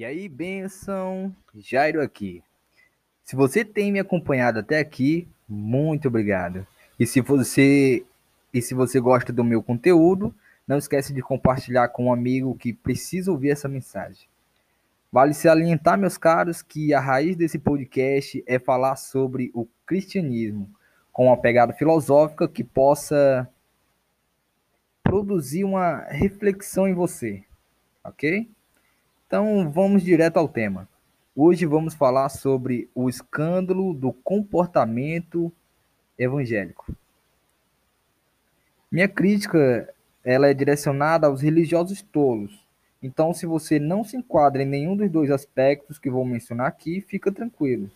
E aí, benção, Jairo aqui. Se você tem me acompanhado até aqui, muito obrigado. E se você e se você gosta do meu conteúdo, não esquece de compartilhar com um amigo que precisa ouvir essa mensagem. Vale se alientar, meus caros, que a raiz desse podcast é falar sobre o cristianismo, com uma pegada filosófica que possa produzir uma reflexão em você, ok? Então vamos direto ao tema. Hoje vamos falar sobre o escândalo do comportamento evangélico. Minha crítica ela é direcionada aos religiosos tolos. Então, se você não se enquadra em nenhum dos dois aspectos que vou mencionar aqui, fica tranquilo.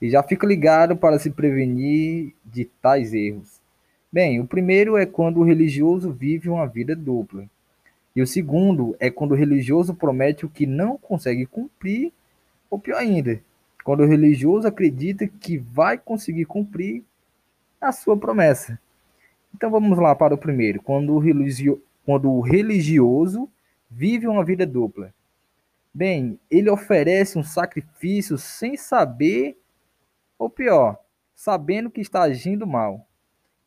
E já fica ligado para se prevenir de tais erros. Bem, o primeiro é quando o religioso vive uma vida dupla. E o segundo é quando o religioso promete o que não consegue cumprir, ou pior ainda, quando o religioso acredita que vai conseguir cumprir a sua promessa. Então vamos lá para o primeiro. Quando o, religio... quando o religioso vive uma vida dupla. Bem, ele oferece um sacrifício sem saber, ou pior, sabendo que está agindo mal.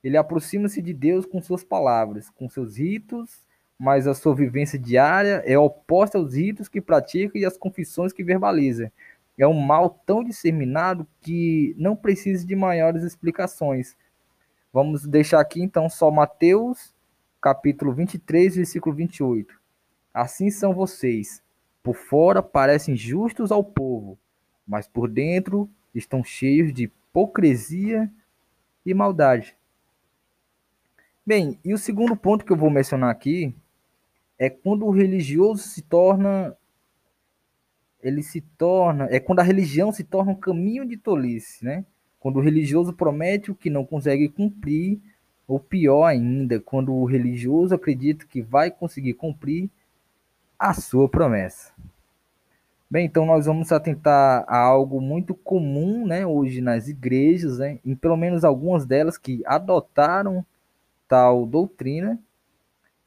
Ele aproxima-se de Deus com suas palavras, com seus ritos mas a sua vivência diária é oposta aos ritos que pratica e às confissões que verbaliza. É um mal tão disseminado que não precisa de maiores explicações. Vamos deixar aqui então só Mateus, capítulo 23, versículo 28. Assim são vocês. Por fora parecem justos ao povo, mas por dentro estão cheios de hipocrisia e maldade. Bem, e o segundo ponto que eu vou mencionar aqui é quando o religioso se torna ele se torna é quando a religião se torna um caminho de tolice, né? Quando o religioso promete o que não consegue cumprir, ou pior ainda, quando o religioso acredita que vai conseguir cumprir a sua promessa. Bem, então nós vamos atentar a algo muito comum, né, hoje nas igrejas, né, em pelo menos algumas delas que adotaram tal doutrina,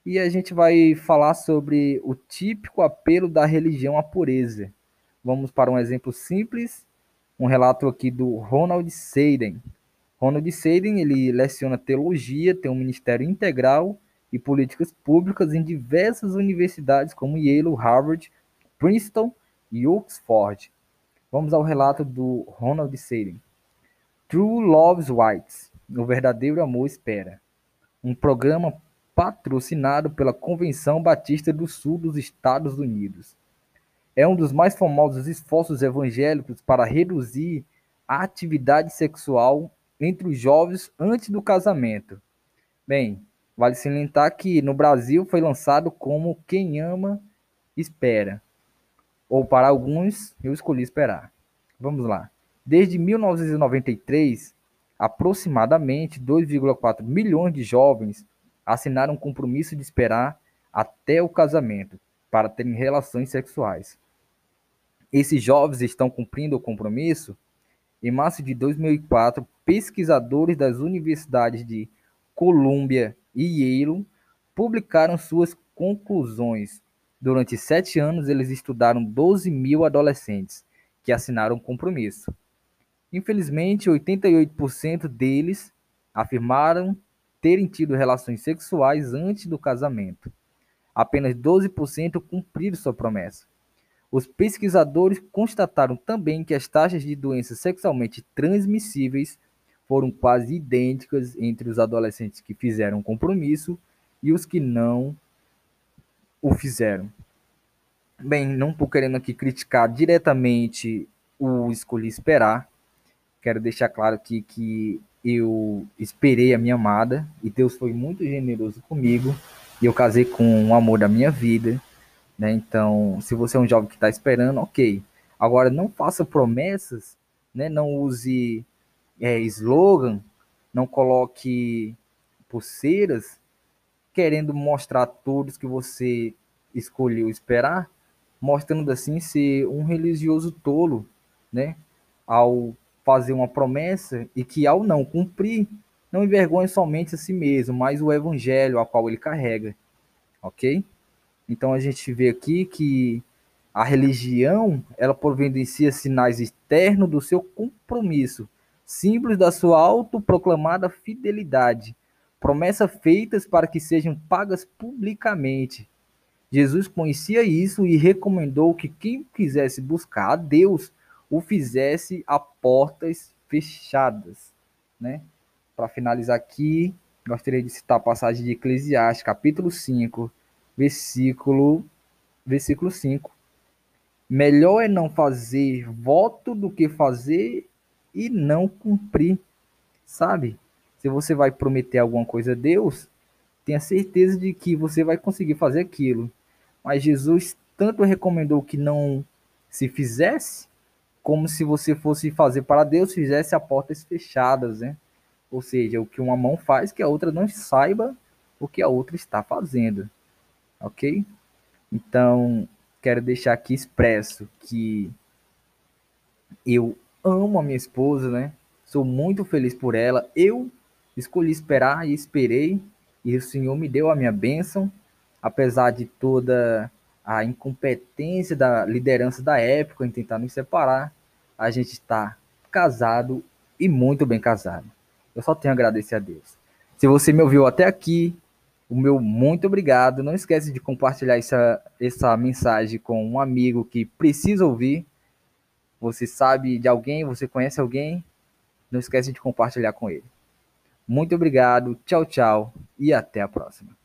e a gente vai falar sobre o típico apelo da religião à pureza. Vamos para um exemplo simples, um relato aqui do Ronald Seiden. Ronald Seiden, ele leciona teologia, tem um ministério integral e políticas públicas em diversas universidades como Yale, Harvard, Princeton e Oxford. Vamos ao relato do Ronald Seiden. True Loves Whites, o verdadeiro amor espera. Um programa patrocinado pela Convenção Batista do Sul dos Estados Unidos. É um dos mais famosos esforços evangélicos para reduzir a atividade sexual entre os jovens antes do casamento. Bem, vale salientar que no Brasil foi lançado como Quem Ama Espera. Ou para alguns, eu escolhi esperar. Vamos lá. Desde 1993, aproximadamente 2,4 milhões de jovens assinaram um compromisso de esperar até o casamento para terem relações sexuais. Esses jovens estão cumprindo o compromisso? Em março de 2004, pesquisadores das universidades de Columbia e Yale publicaram suas conclusões. Durante sete anos, eles estudaram 12 mil adolescentes que assinaram o compromisso. Infelizmente, 88% deles afirmaram terem tido relações sexuais antes do casamento. Apenas 12% cumpriram sua promessa. Os pesquisadores constataram também que as taxas de doenças sexualmente transmissíveis foram quase idênticas entre os adolescentes que fizeram o compromisso e os que não o fizeram. Bem, não estou querendo aqui criticar diretamente o Escolhi Esperar. Quero deixar claro aqui que eu esperei a minha amada e Deus foi muito generoso comigo e eu casei com o amor da minha vida, né? Então, se você é um jovem que está esperando, ok. Agora, não faça promessas, né? Não use é, slogan, não coloque pulseiras querendo mostrar a todos que você escolheu esperar, mostrando assim ser um religioso tolo, né? Ao fazer uma promessa e que, ao não cumprir, não envergonhe somente a si mesmo, mas o evangelho a qual ele carrega. Ok? Então a gente vê aqui que A religião, ela providencia sinais externos do seu compromisso, símbolos da sua autoproclamada fidelidade, promessas feitas para que sejam pagas publicamente. Jesus conhecia isso e recomendou que quem quisesse buscar a Deus o fizesse a portas fechadas, né? Para finalizar aqui, gostaria de citar a passagem de Eclesiastes, capítulo 5, versículo versículo 5. Melhor é não fazer voto do que fazer e não cumprir, sabe? Se você vai prometer alguma coisa a Deus, tenha certeza de que você vai conseguir fazer aquilo. Mas Jesus tanto recomendou que não se fizesse, como se você fosse fazer para Deus, fizesse a portas fechadas, né? Ou seja, o que uma mão faz que a outra não saiba o que a outra está fazendo. Ok? Então, quero deixar aqui expresso que eu amo a minha esposa, né? Sou muito feliz por ela. Eu escolhi esperar e esperei, e o Senhor me deu a minha bênção, apesar de toda a incompetência da liderança da época em tentar nos separar. A gente está casado e muito bem casado. Eu só tenho a agradecer a Deus. Se você me ouviu até aqui, o meu muito obrigado. Não esquece de compartilhar essa, essa mensagem com um amigo que precisa ouvir. Você sabe de alguém, você conhece alguém, não esquece de compartilhar com ele. Muito obrigado, tchau, tchau e até a próxima.